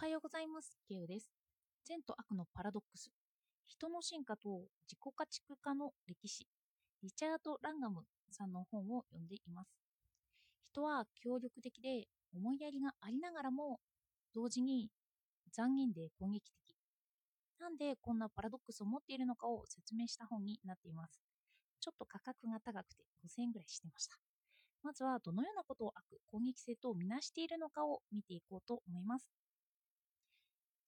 おはようございます。ケウです。善と悪のパラドックス。人の進化と自己家畜化の歴史。リチャード・ランガムさんの本を読んでいます。人は協力的で思いやりがありながらも、同時に残忍で攻撃的。なんでこんなパラドックスを持っているのかを説明した本になっています。ちょっと価格が高くて5000円ぐらいしてました。まずはどのようなことを悪、攻撃性とみなしているのかを見ていこうと思います。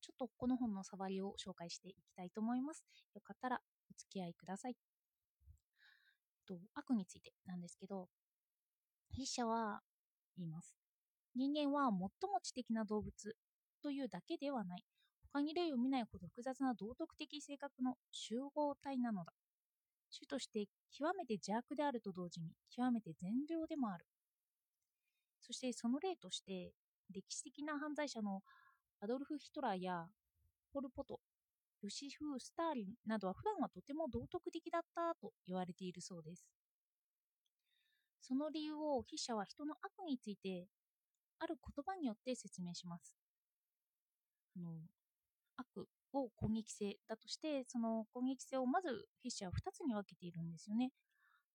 ちょっとこの本の触りを紹介していきたいと思います。よかったらお付き合いください。と悪についてなんですけど、筆者は言います。人間は最も知的な動物というだけではない。他に例を見ないほど複雑な道徳的性格の集合体なのだ。種として極めて邪悪であると同時に極めて善良でもある。そしてその例として歴史的な犯罪者のアドルフ・ヒトラーやポル・ポト、ヨシフ・スターリンなどは普段はとても道徳的だったと言われているそうです。その理由を筆者は人の悪についてある言葉によって説明します。あの悪を攻撃性だとして、その攻撃性をまず筆者は2つに分けているんですよね。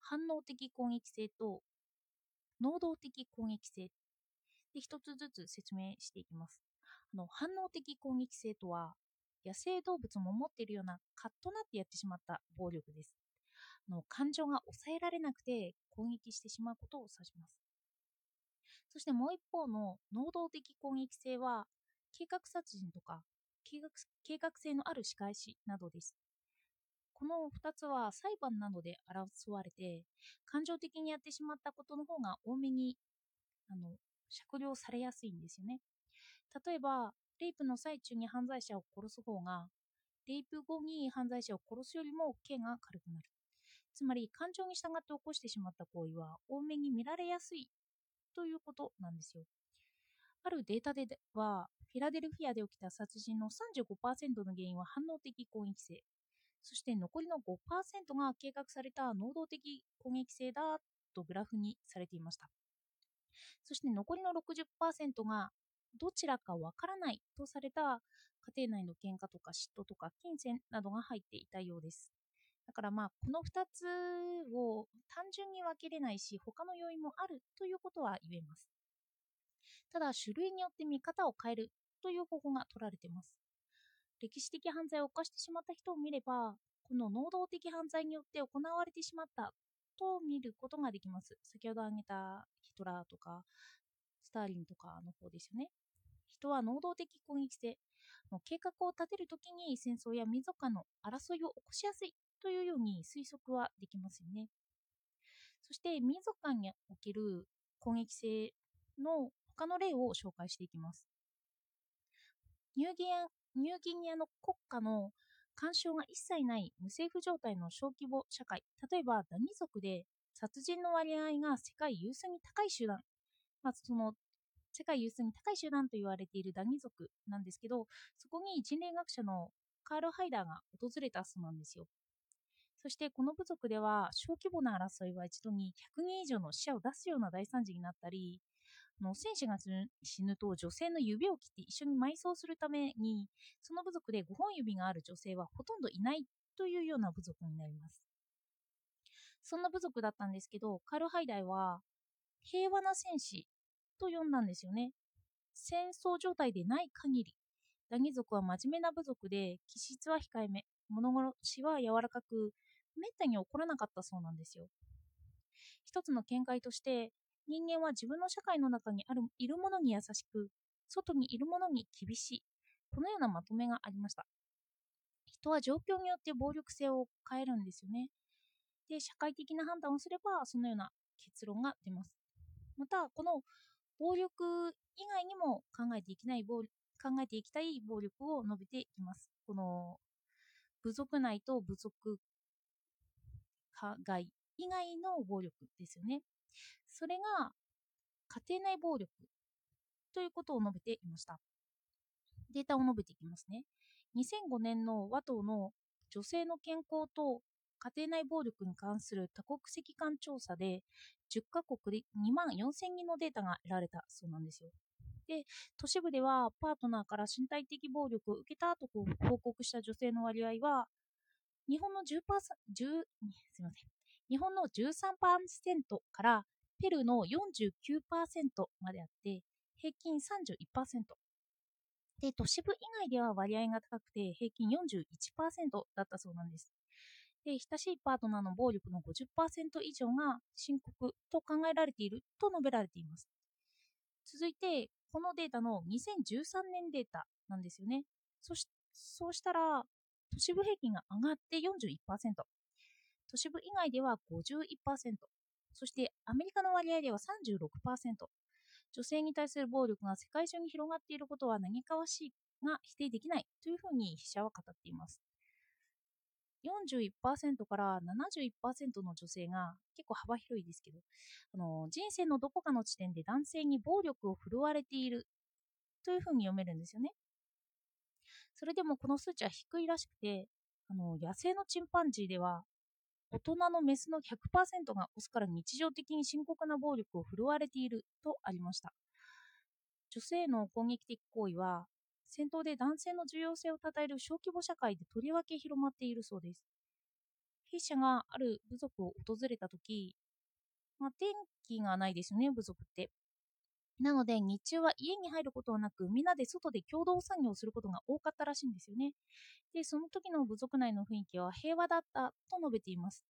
反応的攻撃性と能動的攻撃性で一つずつ説明していきます。あの反応的攻撃性とは野生動物も持っているようなカッとなってやってしまった暴力です。あの感情が抑えられなくて攻撃してしまうことを指します。そしてもう一方の能動的攻撃性は計画殺人とか計画計画性のある仕返しなどです。この2つは裁判などで争われて感情的にやってしまったことの方が多めにあの酌量されやすいんですよね。例えば、レイプの最中に犯罪者を殺す方が、レイプ後に犯罪者を殺すよりも刑が軽くなる。つまり、感情に従って起こしてしまった行為は多めに見られやすいということなんですよ。あるデータでは、フィラデルフィアで起きた殺人の35%の原因は反応的攻撃性。そして残りの5%が計画された能動的攻撃性だとグラフにされていました。そして残りの60%がどちらかわからないとされた家庭内の喧嘩とか嫉妬とか金銭などが入っていたようです。だからまあこの2つを単純に分けれないし他の要因もあるということは言えます。ただ種類によって見方を変えるという方法が取られています。歴史的犯罪を犯してしまった人を見ればこの能動的犯罪によって行われてしまったと見ることができます。先ほど挙げたヒトラーとかターリンとかの方ですよね。人は能動的攻撃性の計画を立てるときに戦争や民族間の争いを起こしやすいというように推測はできますよね。そして民族間における攻撃性の他の例を紹介していきます。ニューギニアニューギニアの国家の干渉が一切ない無政府状態の小規模社会、例えばダニ族で殺人の割合が世界有数に高い集団、まあ、その世界有数に高い集団と言われているダニ族なんですけど、そこに人類学者のカール・ハイダーが訪れたそうなんですよ。そしてこの部族では小規模な争いは一度に100人以上の死者を出すような大惨事になったり、の戦士が死ぬと女性の指を切って一緒に埋葬するためにその部族で5本指がある女性はほとんどいないというような部族になりますそんな部族だったんですけどカール・ハイダイは平和な戦士と呼んだんですよね戦争状態でない限りダニ族は真面目な部族で気質は控えめ物殺しは柔らかくめったに起こらなかったそうなんですよ一つの見解として人間は自分の社会の中にあるいるものに優しく、外にいるものに厳しい。このようなまとめがありました。人は状況によって暴力性を変えるんですよね。で、社会的な判断をすれば、そのような結論が出ます。また、この暴力以外にも考えていきない暴考えていきたい暴力を述べています。この部族内と部族外以外の暴力ですよね。それが家庭内暴力ということを述べていました。データを述べていきますね。2005年の和党の女性の健康と家庭内暴力に関する多国籍間調査で10カ国で2万4000人のデータが得られたそうなんですよ。で、都市部ではパートナーから身体的暴力を受けたと報告した女性の割合は、日本の10%、10すみません。日本の13%からペルーの49%まであって、平均31%。で、都市部以外では割合が高くて平均41%だったそうなんです。で、親しいパートナーの暴力の50%以上が深刻と考えられていると述べられています。続いて、このデータの2013年データなんですよね。そしそうしたら、都市部平均が上がって41%、都市部以外では51%、そしてアメリカの割合では36%、女性に対する暴力が世界中に広がっていることは何かわしいが否定できないというふうに筆者は語っています。41%から71%の女性が結構幅広いですけどあの人生のどこかの地点で男性に暴力を振るわれているというふうに読めるんですよね。それでもこの数値は低いらしくてあの野生のチンパンジーでは大人のメスの100%がオスから日常的に深刻な暴力を振るわれているとありました。女性の攻撃的行為は戦闘で男性の重要性を称える小規模社会でとりわけ広まっているそうです。筆者がある部族を訪れたとき、まあ、天気がないですよね、部族って。なので、日中は家に入ることはなく、みんなで外で共同作業をすることが多かったらしいんですよね。で、その時の部族内の雰囲気は平和だったと述べています。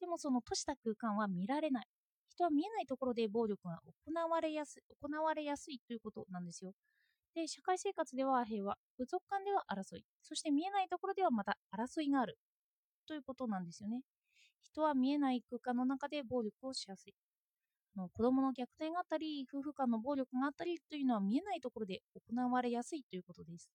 でも、その閉じた空間は見られない。人は見えないところで暴力が行われやす行われやすいということなんですよ。で、社会生活では平和、部族間では争い、そして見えないところではまた争いがあるということなんですよね。人は見えない空間の中で暴力をしやすい。の子供の虐待があったり、夫婦間の暴力があったりというのは見えないところで行われやすいということです。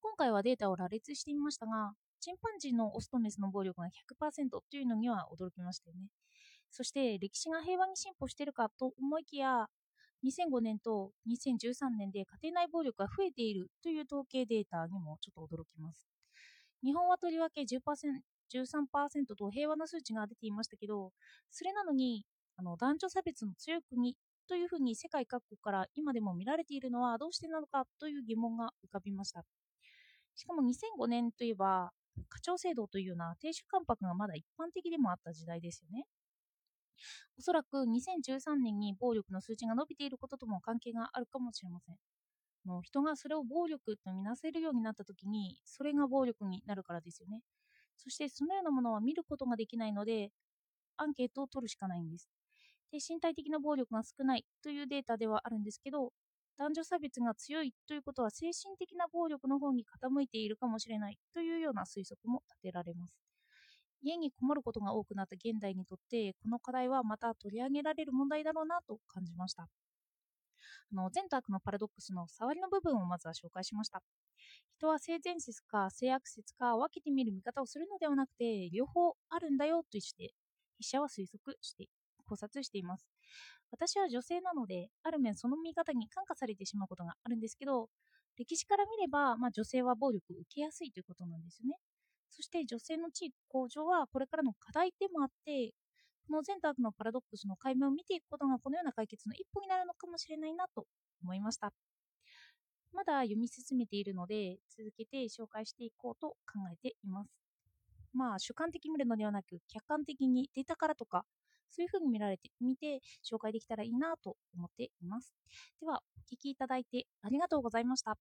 今回はデータを羅列してみましたが、チンパンジーのオスとメスの暴力が100%というのには驚きましたよね。そして歴史が平和に進歩しているかと思いきや、2005年と2013年で家庭内暴力が増えているという統計データにもちょっと驚きます。日本はとりわけ10% 13%と平和な数値が出ていましたけど、それなのにあの男女差別の強い国というふうに世界各国から今でも見られているのはどうしてなのかという疑問が浮かびました。しかも2005年といえば、課長制度というような亭主関白がまだ一般的でもあった時代ですよね。おそらく2013年に暴力の数値が伸びていることとも関係があるかもしれません。もう人がそれを暴力とみなせるようになった時に、それが暴力になるからですよね。そしてそのようなものは見ることができないので、アンケートを取るしかないんです。で身体的な暴力が少ないというデータではあるんですけど、男女差別が強いということは精神的な暴力の方に傾いているかもしれないというような推測も立てられます。家にこもることが多くなった現代にとってこの課題はまた取り上げられる問題だろうなと感じました。あの善と悪のパラドックスの触りの部分をまずは紹介しました。人は性善説か性悪説か分けてみる見方をするのではなくて両方あるんだよとして筆者は推測して考察しています。私は女性なのである面その見方に感化されてしまうことがあるんですけど歴史から見れば、まあ、女性は暴力を受けやすいということなんですよね。そして女性の地位向上はこれからの課題でもあって、この全タのパラドックスの解明を見ていくことがこのような解決の一歩になるのかもしれないなと思いました。まだ読み進めているので、続けて紹介していこうと考えています。まあ、主観的に見るのではなく、客観的にデータからとか、そういうふうに見られてみて紹介できたらいいなと思っています。では、お聴きいただいてありがとうございました。